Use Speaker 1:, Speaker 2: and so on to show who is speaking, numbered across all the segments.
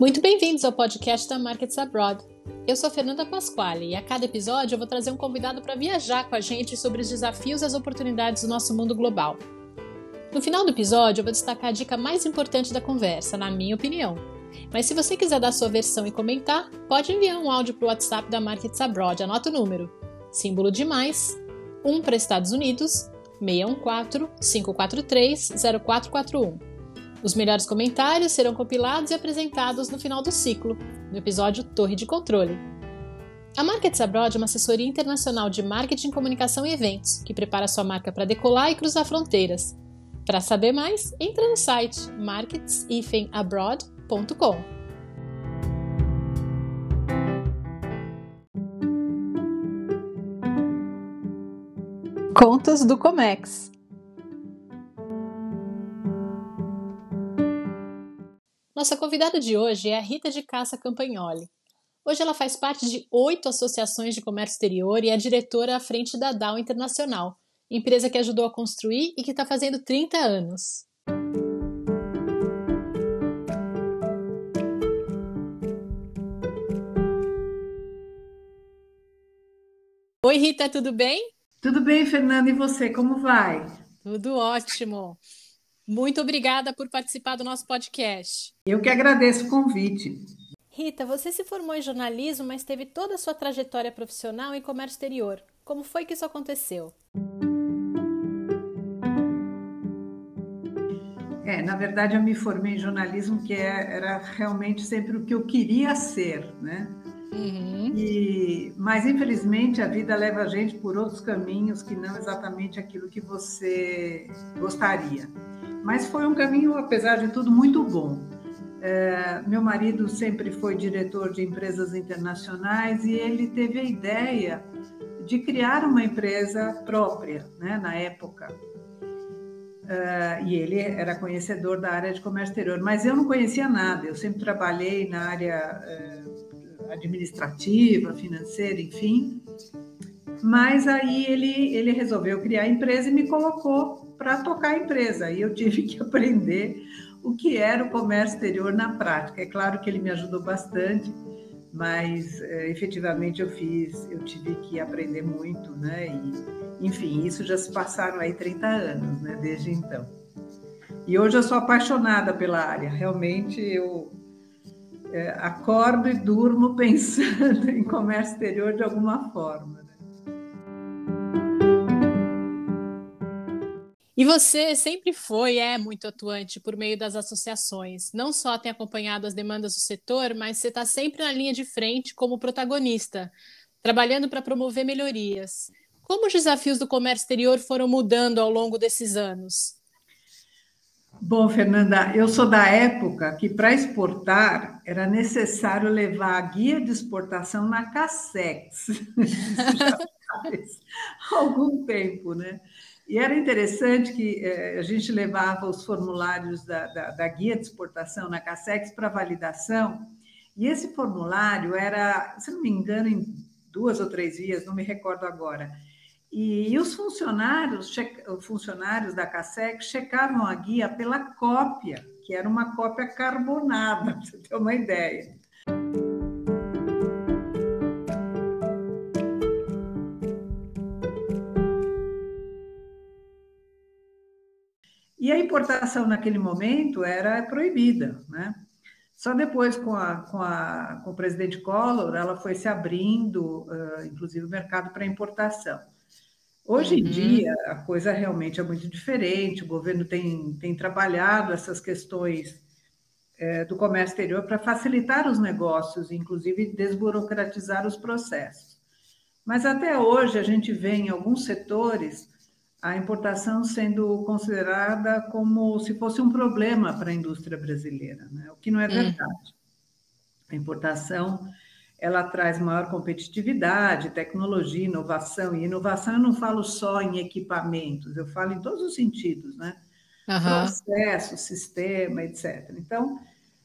Speaker 1: Muito bem-vindos ao podcast da Markets Abroad. Eu sou Fernanda Pasquale e a cada episódio eu vou trazer um convidado para viajar com a gente sobre os desafios e as oportunidades do nosso mundo global. No final do episódio, eu vou destacar a dica mais importante da conversa, na minha opinião. Mas se você quiser dar sua versão e comentar, pode enviar um áudio para o WhatsApp da Markets Abroad. Anota o número: símbolo de mais, 1 para Estados Unidos, 614 543 0441. Os melhores comentários serão compilados e apresentados no final do ciclo, no episódio Torre de Controle. A Markets Abroad é uma assessoria internacional de marketing, comunicação e eventos que prepara sua marca para decolar e cruzar fronteiras. Para saber mais, entre no site markets-abroad.com. Contas do Comex Nossa convidada de hoje é a Rita de Caça Campagnoli. Hoje ela faz parte de oito associações de comércio exterior e é diretora à frente da DAO Internacional, empresa que ajudou a construir e que está fazendo 30 anos. Oi, Rita, tudo bem?
Speaker 2: Tudo bem, Fernanda, e você, como vai?
Speaker 1: Tudo ótimo. Muito obrigada por participar do nosso podcast.
Speaker 2: Eu que agradeço o convite.
Speaker 1: Rita, você se formou em jornalismo, mas teve toda a sua trajetória profissional em comércio exterior. Como foi que isso aconteceu?
Speaker 2: É, na verdade, eu me formei em jornalismo, que é, era realmente sempre o que eu queria ser, né? Uhum. E, mas, infelizmente, a vida leva a gente por outros caminhos que não exatamente aquilo que você gostaria. Mas foi um caminho, apesar de tudo, muito bom. É, meu marido sempre foi diretor de empresas internacionais e ele teve a ideia de criar uma empresa própria, né, na época. É, e ele era conhecedor da área de comércio exterior, mas eu não conhecia nada. Eu sempre trabalhei na área é, administrativa, financeira, enfim. Mas aí ele, ele resolveu criar a empresa e me colocou para tocar a empresa. E eu tive que aprender o que era o comércio exterior na prática. É claro que ele me ajudou bastante, mas é, efetivamente eu fiz, eu tive que aprender muito, né? E, enfim, isso já se passaram aí 30 anos, né? Desde então. E hoje eu sou apaixonada pela área. Realmente eu é, acordo e durmo pensando em comércio exterior de alguma forma.
Speaker 1: E você sempre foi, é muito atuante por meio das associações. Não só tem acompanhado as demandas do setor, mas você está sempre na linha de frente como protagonista, trabalhando para promover melhorias. Como os desafios do comércio exterior foram mudando ao longo desses anos?
Speaker 2: Bom, Fernanda, eu sou da época que para exportar era necessário levar a guia de exportação na Cassex. Já faz algum tempo, né? E era interessante que eh, a gente levava os formulários da, da, da guia de exportação na Cassex para validação, e esse formulário era, se não me engano, em duas ou três vias, não me recordo agora. E, e os funcionários, funcionários da Cassex checavam a guia pela cópia, que era uma cópia carbonada, para você ter uma ideia. E a importação naquele momento era proibida, né? Só depois, com, a, com, a, com o presidente Collor, ela foi se abrindo, uh, inclusive, o mercado para importação. Hoje em uhum. dia, a coisa realmente é muito diferente, o governo tem, tem trabalhado essas questões é, do comércio exterior para facilitar os negócios, inclusive desburocratizar os processos. Mas até hoje, a gente vê em alguns setores a importação sendo considerada como se fosse um problema para a indústria brasileira, né? o que não é hum. verdade. A importação ela traz maior competitividade, tecnologia, inovação. E inovação eu não falo só em equipamentos, eu falo em todos os sentidos, né? Uhum. Processo, sistema, etc. Então,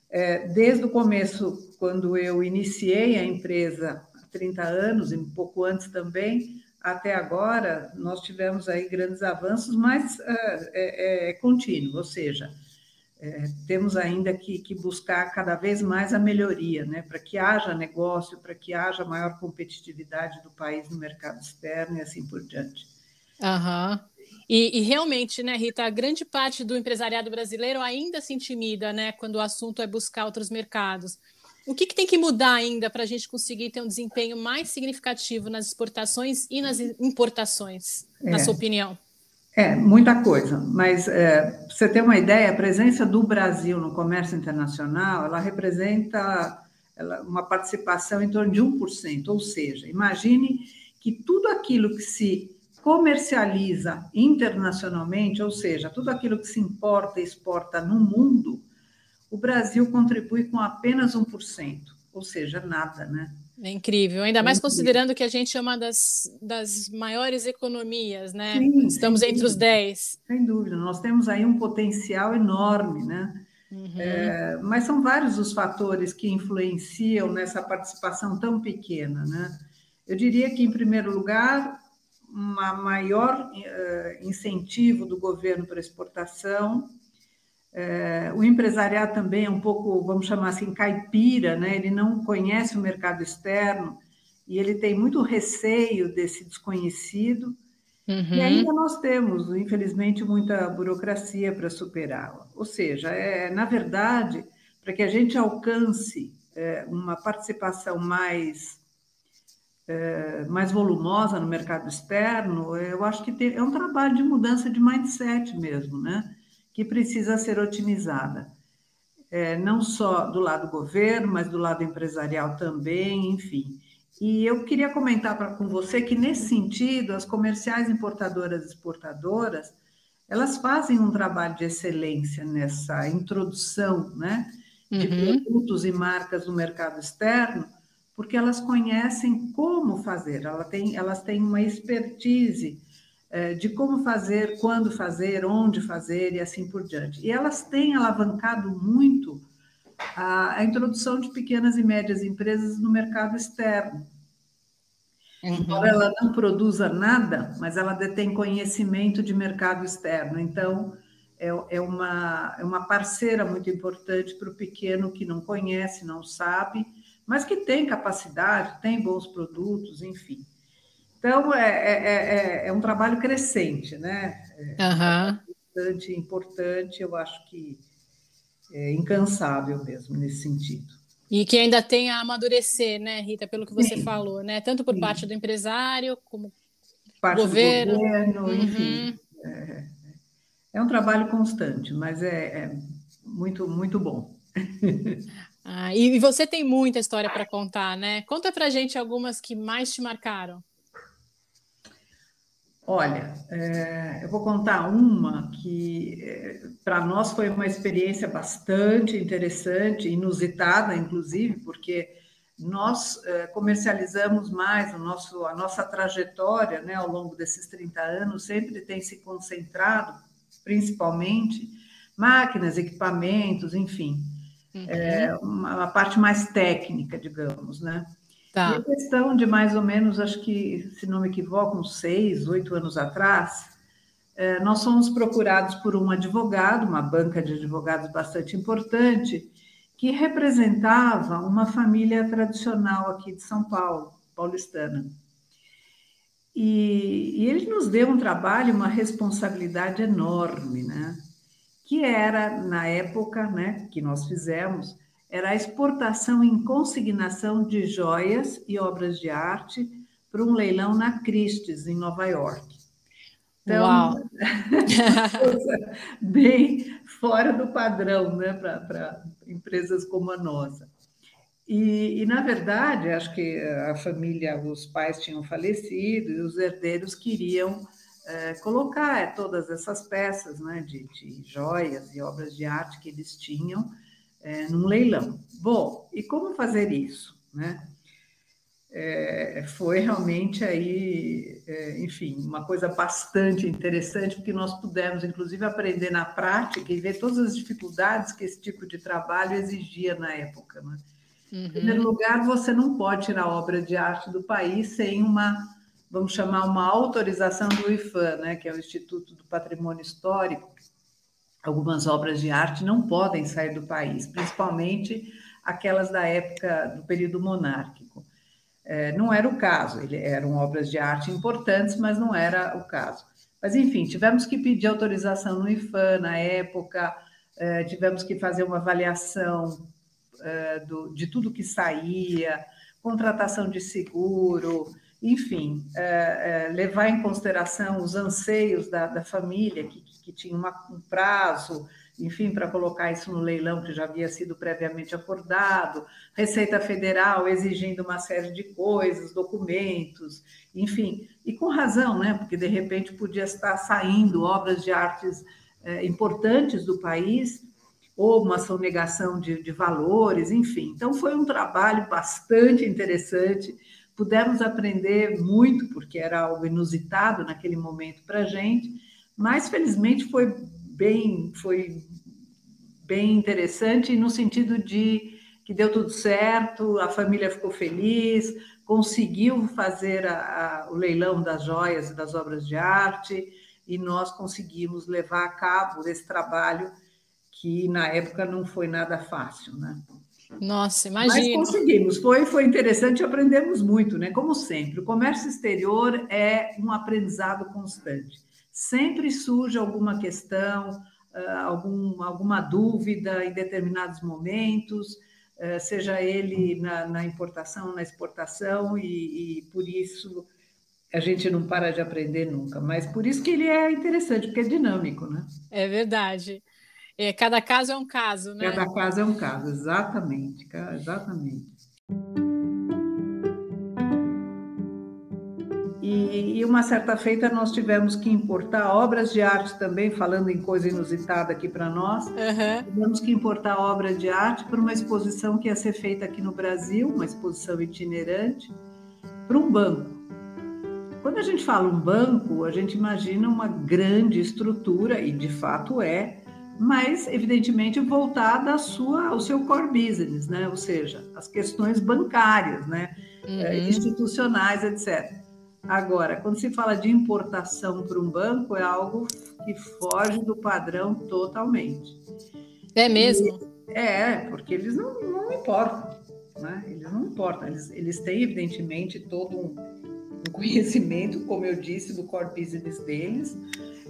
Speaker 2: é, desde o começo, quando eu iniciei a empresa há 30 anos, e um pouco antes também, até agora, nós tivemos aí grandes avanços, mas é, é, é contínuo, ou seja, é, temos ainda que, que, buscar cada vez mais a melhoria, né, para que haja negócio, para que haja maior competitividade do país no mercado externo e assim por diante.
Speaker 1: Uhum. E, e, realmente, né, Rita, grande parte do empresariado brasileiro ainda se intimida, né, quando o assunto é buscar outros mercados. O que, que tem que mudar ainda para a gente conseguir ter um desempenho mais significativo nas exportações e nas importações, é. na sua opinião?
Speaker 2: É, muita coisa, mas é, para você ter uma ideia, a presença do Brasil no comércio internacional, ela representa ela, uma participação em torno de 1%, ou seja, imagine que tudo aquilo que se comercializa internacionalmente, ou seja, tudo aquilo que se importa e exporta no mundo, o Brasil contribui com apenas 1%, ou seja, nada, né?
Speaker 1: É incrível, ainda mais considerando que a gente é uma das, das maiores economias, né? Sim, Estamos entre os 10.
Speaker 2: Sem dúvida, nós temos aí um potencial enorme, né? Uhum. É, mas são vários os fatores que influenciam nessa participação tão pequena, né? Eu diria que, em primeiro lugar, um maior uh, incentivo do governo para exportação, é, o empresariado também é um pouco, vamos chamar assim, caipira, né? ele não conhece o mercado externo e ele tem muito receio desse desconhecido. Uhum. E ainda nós temos, infelizmente, muita burocracia para superá-la. Ou seja, é, na verdade, para que a gente alcance é, uma participação mais, é, mais volumosa no mercado externo, eu acho que tem, é um trabalho de mudança de mindset mesmo, né? Que precisa ser otimizada. É, não só do lado governo, mas do lado empresarial também, enfim. E eu queria comentar pra, com você que, nesse sentido, as comerciais importadoras e exportadoras, elas fazem um trabalho de excelência nessa introdução né, de uhum. produtos e marcas no mercado externo, porque elas conhecem como fazer, elas têm, elas têm uma expertise de como fazer, quando fazer, onde fazer e assim por diante. E elas têm alavancado muito a, a introdução de pequenas e médias empresas no mercado externo. Uhum. Embora ela não produza nada, mas ela detém conhecimento de mercado externo. Então, é, é, uma, é uma parceira muito importante para o pequeno que não conhece, não sabe, mas que tem capacidade, tem bons produtos, enfim. Então, é, é, é, é um trabalho crescente, né?
Speaker 1: Uhum.
Speaker 2: Importante, importante, eu acho que é incansável mesmo nesse sentido.
Speaker 1: E que ainda tem a amadurecer, né, Rita, pelo que você Sim. falou, né? Tanto por Sim. parte do empresário, como
Speaker 2: parte governo. do governo, uhum. enfim. É, é, um trabalho constante, mas é, é muito, muito bom.
Speaker 1: Ah, e você tem muita história para contar, né? Conta para gente algumas que mais te marcaram.
Speaker 2: Olha, é, eu vou contar uma que é, para nós foi uma experiência bastante interessante, inusitada, inclusive, porque nós é, comercializamos mais o nosso, a nossa trajetória né, ao longo desses 30 anos, sempre tem se concentrado, principalmente, máquinas, equipamentos, enfim, uhum. é, uma, uma parte mais técnica, digamos, né? Tá. Questão de mais ou menos, acho que, se não me equivoco, uns seis, oito anos atrás, é, nós fomos procurados por um advogado, uma banca de advogados bastante importante, que representava uma família tradicional aqui de São Paulo, paulistana. E, e ele nos deu um trabalho, uma responsabilidade enorme, né? Que era, na época, né, que nós fizemos, era a exportação em consignação de joias e obras de arte para um leilão na Christie's, em Nova York.
Speaker 1: Então,
Speaker 2: bem fora do padrão né, para empresas como a nossa. E, e, na verdade, acho que a família, os pais tinham falecido e os herdeiros queriam é, colocar todas essas peças né, de, de joias e obras de arte que eles tinham é, num leilão. Bom, e como fazer isso? Né? É, foi realmente aí, é, enfim, uma coisa bastante interessante, porque nós pudemos, inclusive, aprender na prática e ver todas as dificuldades que esse tipo de trabalho exigia na época. Né? Uhum. Em primeiro lugar, você não pode tirar obra de arte do país sem uma, vamos chamar, uma autorização do IFAM, né, que é o Instituto do Patrimônio Histórico, algumas obras de arte não podem sair do país, principalmente aquelas da época do período monárquico. É, não era o caso, ele, eram obras de arte importantes, mas não era o caso. Mas, enfim, tivemos que pedir autorização no IFAM na época, é, tivemos que fazer uma avaliação é, do, de tudo que saía, contratação de seguro, enfim, é, é, levar em consideração os anseios da, da família, que, que tinha uma, um prazo, enfim, para colocar isso no leilão que já havia sido previamente acordado, Receita Federal exigindo uma série de coisas, documentos, enfim, e com razão, né? Porque de repente podia estar saindo obras de artes é, importantes do país ou uma sonegação de, de valores, enfim. Então foi um trabalho bastante interessante Pudemos aprender muito, porque era algo inusitado naquele momento para a gente, mas felizmente foi bem, foi bem interessante no sentido de que deu tudo certo, a família ficou feliz, conseguiu fazer a, a, o leilão das joias e das obras de arte, e nós conseguimos levar a cabo esse trabalho que na época não foi nada fácil, né?
Speaker 1: Nossa, imagina.
Speaker 2: Mas conseguimos, foi, foi interessante, aprendemos muito, né? Como sempre, o comércio exterior é um aprendizado constante. Sempre surge alguma questão, ah, algum, alguma dúvida em determinados momentos, ah, seja ele na, na importação, na exportação, e, e por isso a gente não para de aprender nunca. Mas por isso que ele é interessante, porque é dinâmico, né?
Speaker 1: É verdade. É, cada caso é um caso, né?
Speaker 2: Cada caso é um caso, exatamente, exatamente. Uma certa feita nós tivemos que importar obras de arte também, falando em coisa inusitada aqui para nós, uhum. tivemos que importar obras de arte para uma exposição que ia ser feita aqui no Brasil, uma exposição itinerante, para um banco. Quando a gente fala um banco, a gente imagina uma grande estrutura, e de fato é, mas evidentemente voltada à sua, ao seu core business, né? Ou seja, as questões bancárias, né? Uhum. É, institucionais, etc. Agora, quando se fala de importação para um banco, é algo que foge do padrão totalmente.
Speaker 1: É mesmo?
Speaker 2: E, é, porque eles não, não importam, né? Eles não importam. Eles, eles têm, evidentemente, todo um, um conhecimento, como eu disse, do core business deles,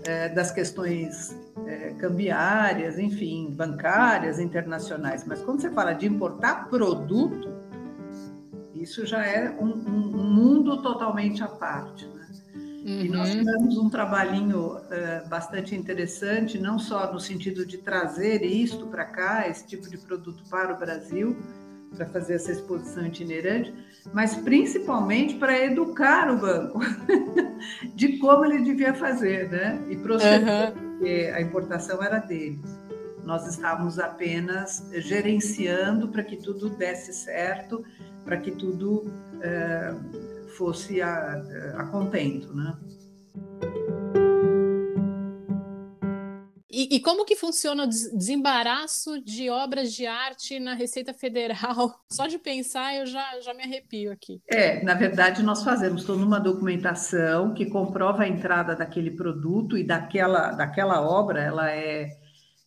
Speaker 2: é, das questões é, cambiárias, enfim, bancárias, internacionais. Mas quando você fala de importar produto, isso já é um, um, mundo totalmente à parte. Né? Uhum. E nós uhum. tivemos um trabalhinho é, bastante interessante, não só no sentido de trazer isto para cá, esse tipo de produto para o Brasil, para fazer essa exposição itinerante, mas principalmente para educar o banco de como ele devia fazer, né? E proceder, uhum. porque a importação era deles. Nós estávamos apenas gerenciando para que tudo desse certo, para que tudo é, fosse a, a contento, né?
Speaker 1: E, e, como que funciona o desembaraço de obras de arte na Receita Federal? Só de pensar eu já, já me arrepio aqui.
Speaker 2: É, na verdade, nós fazemos toda uma documentação que comprova a entrada daquele produto e daquela, daquela obra, ela é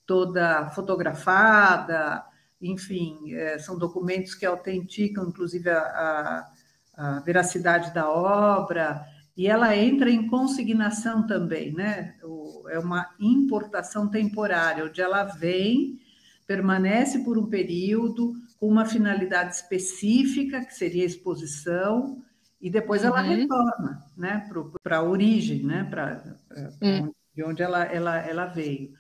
Speaker 2: toda fotografada, enfim, é, são documentos que autenticam, inclusive, a, a, a veracidade da obra e ela entra em consignação também, né? É uma importação temporária, onde ela vem, permanece por um período, com uma finalidade específica, que seria a exposição, e depois uhum. ela retorna né? para a origem, né? Pra, pra, uhum. de onde ela, ela, ela veio.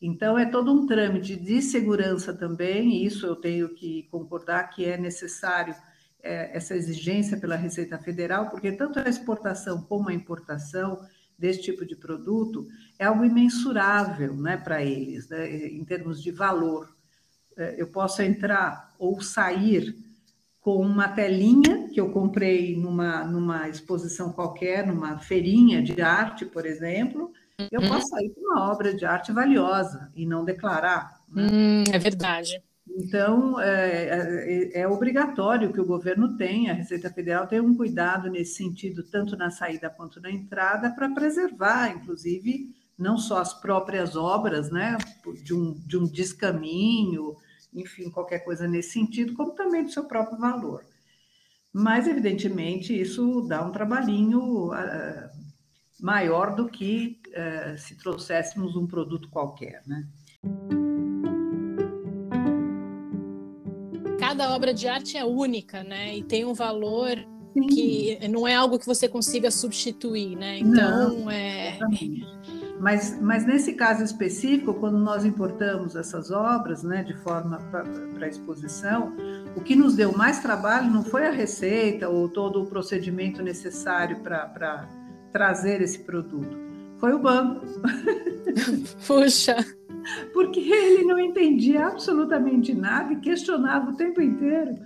Speaker 2: Então, é todo um trâmite de segurança também, e isso eu tenho que concordar que é necessário é, essa exigência pela Receita Federal, porque tanto a exportação como a importação desse tipo de produto é algo imensurável né, para eles, né, em termos de valor. É, eu posso entrar ou sair com uma telinha que eu comprei numa, numa exposição qualquer, numa feirinha de arte, por exemplo, eu uhum. posso sair com uma obra de arte valiosa e não declarar.
Speaker 1: Né? Hum, é verdade.
Speaker 2: Então, é, é, é, obrigatório que o governo tenha, a Receita Federal tenha um cuidado nesse sentido, tanto na saída quanto na entrada, para preservar, inclusive, não só as próprias obras, né, de um, de um descaminho, enfim, qualquer coisa nesse sentido, como também do seu próprio valor. Mas, evidentemente, isso dá um trabalhinho uh, maior do que uh, se trouxéssemos um produto qualquer, né?
Speaker 1: Cada obra de arte é única, né? E tem um valor Sim. que não é algo que você consiga substituir, né? Então, não, é. Exatamente
Speaker 2: mas, mas nesse caso específico, quando nós importamos essas obras né, de forma para exposição, o que nos deu mais trabalho não foi a receita ou todo o procedimento necessário para trazer esse produto, foi o banco.
Speaker 1: Puxa!
Speaker 2: Porque ele não entendia absolutamente nada e questionava o tempo inteiro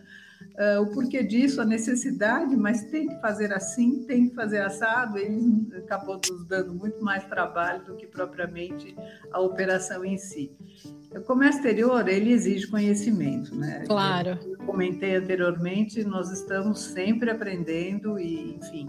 Speaker 2: uh, o porquê disso, a necessidade, mas tem que fazer assim, tem que fazer assado, ele acabou nos dando muito mais trabalho do que propriamente a operação em si. O comércio exterior, ele exige conhecimento, né?
Speaker 1: Claro.
Speaker 2: Eu comentei anteriormente, nós estamos sempre aprendendo e, enfim,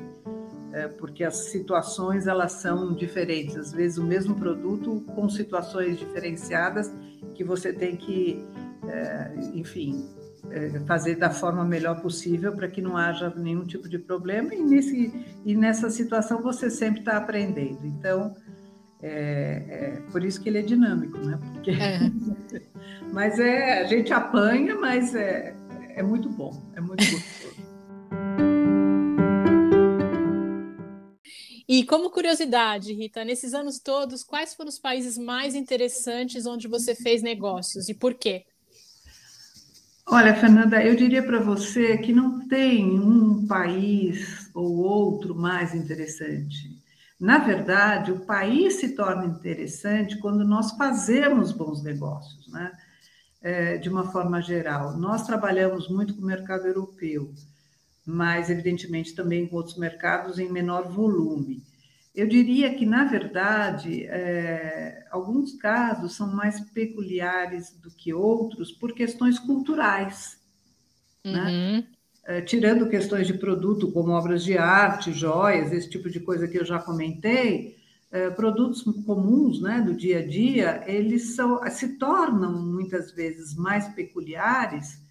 Speaker 2: é, porque as situações elas são diferentes. Às vezes o mesmo produto com situações diferenciadas que você tem que, é, enfim, é, fazer da forma melhor possível para que não haja nenhum tipo de problema e, nesse, e nessa situação você sempre está aprendendo. Então, é, é, por isso que ele é dinâmico, né? Porque... É. mas é, a gente apanha, mas é, é muito bom, é muito gostoso.
Speaker 1: E como curiosidade, Rita, nesses anos todos, quais foram os países mais interessantes onde você fez negócios e por quê?
Speaker 2: Olha, Fernanda, eu diria para você que não tem um país ou outro mais interessante. Na verdade, o país se torna interessante quando nós fazemos bons negócios, né? É, de uma forma geral. Nós trabalhamos muito com o mercado europeu, mas, evidentemente, também com outros mercados em menor volume. Eu diria que, na verdade, é, alguns casos são mais peculiares do que outros por questões culturais. Né? Uhum. Né? É, tirando questões de produto, como obras de arte, joias, esse tipo de coisa que eu já comentei, é, produtos comuns né, do dia a dia, eles são, se tornam muitas vezes mais peculiares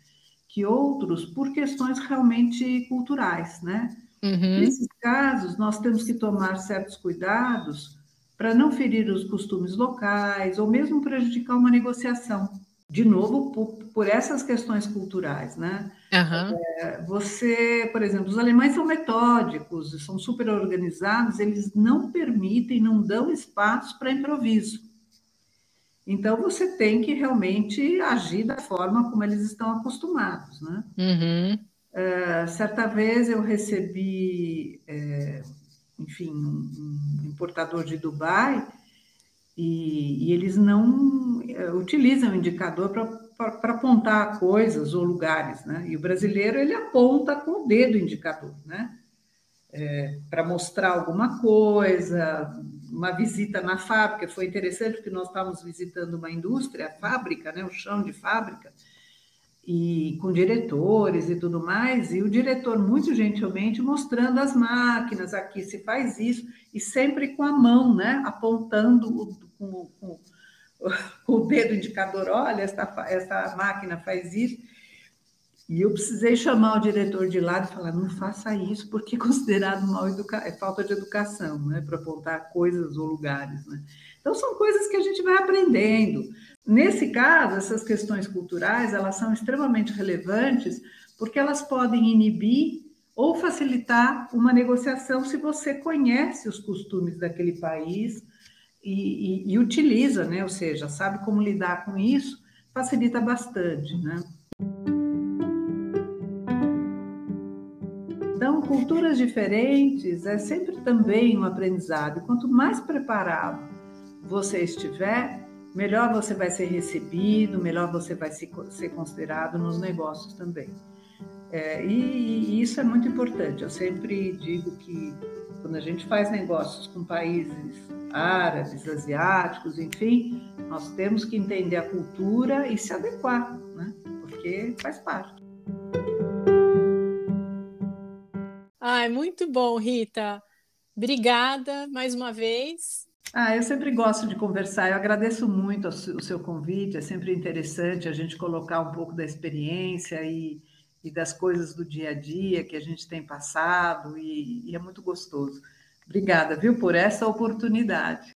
Speaker 2: que outros por questões realmente culturais, né? Uhum. Nesses casos, nós temos que tomar certos cuidados para não ferir os costumes locais ou mesmo prejudicar uma negociação. De novo, por, por essas questões culturais, né? Uhum. É, você, por exemplo, os alemães são metódicos, são super organizados, eles não permitem, não dão espaço para improviso. Então, você tem que realmente agir da forma como eles estão acostumados, né? Uhum. Uh, certa vez eu recebi, é, enfim, um, um, importador de Dubai e, e eles não uh, utilizam o indicador para apontar coisas ou lugares, né? E o brasileiro ele aponta com o dedo o indicador, né? É, para mostrar alguma coisa, uma visita na fábrica foi interessante porque nós estávamos visitando uma indústria, a fábrica, né? O chão de fábrica e com diretores e tudo mais, e o diretor muito gentilmente mostrando as máquinas, aqui se faz isso, e sempre com a mão, né, apontando com, o dedo indicador, olha, essa, essa máquina faz isso, e eu precisei chamar o diretor de lado e falar, não faça isso, porque é considerado mal educa é falta de educação, né, para apontar coisas ou lugares, né. Então, são coisas que a gente vai aprendendo, Nesse caso, essas questões culturais, elas são extremamente relevantes porque elas podem inibir ou facilitar uma negociação se você conhece os costumes daquele país e, e, e utiliza, né? ou seja, sabe como lidar com isso, facilita bastante. Né? Culturas diferentes é sempre também um aprendizado. Quanto mais preparado você estiver, melhor você vai ser recebido, melhor você vai ser considerado nos negócios também. É, e, e, isso é muito importante. Eu sempre digo que quando a gente faz negócios com países árabes, asiáticos, enfim, nós temos que entender a cultura e se adequar, né? porque faz parte.
Speaker 1: Ai, muito bom, Rita. Obrigada mais uma vez.
Speaker 2: Ah, eu sempre gosto de conversar. Eu agradeço muito o seu convite. É sempre interessante a gente colocar um pouco da experiência e, e das coisas do dia a dia que a gente tem passado, e, e é muito gostoso. Obrigada, viu, por essa oportunidade.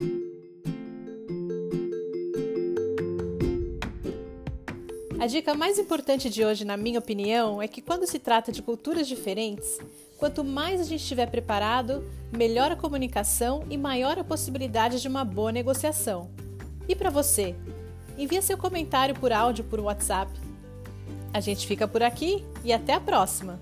Speaker 1: A dica mais importante de hoje, na minha opinião, é que quando se trata de culturas diferentes, quanto mais a gente estiver preparado, melhor a comunicação e maior a possibilidade de uma boa negociação. E para você? Envie seu comentário por áudio por WhatsApp. A gente fica por aqui e até a próxima!